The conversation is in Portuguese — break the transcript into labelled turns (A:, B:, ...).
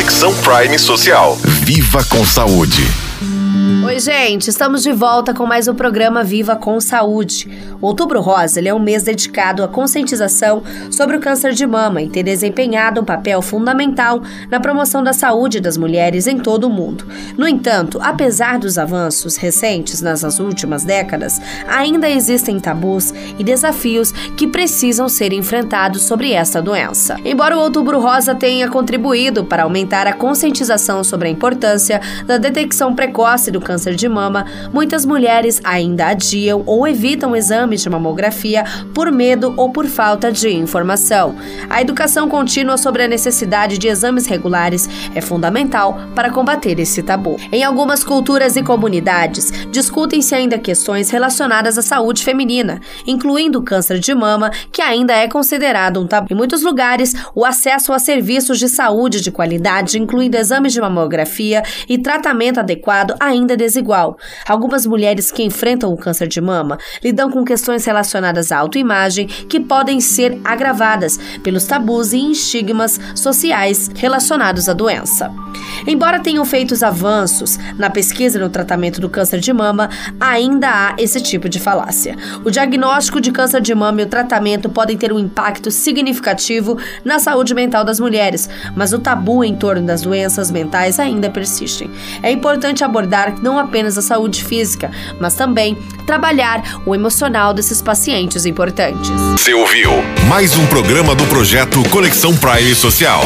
A: Conexão Prime Social. Viva com saúde.
B: Oi, gente, estamos de volta com mais um programa Viva com Saúde. O Outubro Rosa é um mês dedicado à conscientização sobre o câncer de mama e tem desempenhado um papel fundamental na promoção da saúde das mulheres em todo o mundo. No entanto, apesar dos avanços recentes nas últimas décadas, ainda existem tabus e desafios que precisam ser enfrentados sobre esta doença. Embora o Outubro Rosa tenha contribuído para aumentar a conscientização sobre a importância da detecção precoce do câncer câncer de mama, muitas mulheres ainda adiam ou evitam exames de mamografia por medo ou por falta de informação. A educação contínua sobre a necessidade de exames regulares é fundamental para combater esse tabu. Em algumas culturas e comunidades, discutem-se ainda questões relacionadas à saúde feminina, incluindo o câncer de mama, que ainda é considerado um tabu. Em muitos lugares, o acesso a serviços de saúde de qualidade, incluindo exames de mamografia e tratamento adequado, ainda é desigual. Algumas mulheres que enfrentam o câncer de mama lidam com questões relacionadas à autoimagem que podem ser agravadas pelos tabus e estigmas sociais relacionados à doença. Embora tenham feito avanços na pesquisa e no tratamento do câncer de mama, ainda há esse tipo de falácia. O diagnóstico de câncer de mama e o tratamento podem ter um impacto significativo na saúde mental das mulheres, mas o tabu em torno das doenças mentais ainda persistem. É importante abordar não apenas a saúde física, mas também trabalhar o emocional desses pacientes importantes.
A: Você ouviu mais um programa do projeto Conexão Prime Social.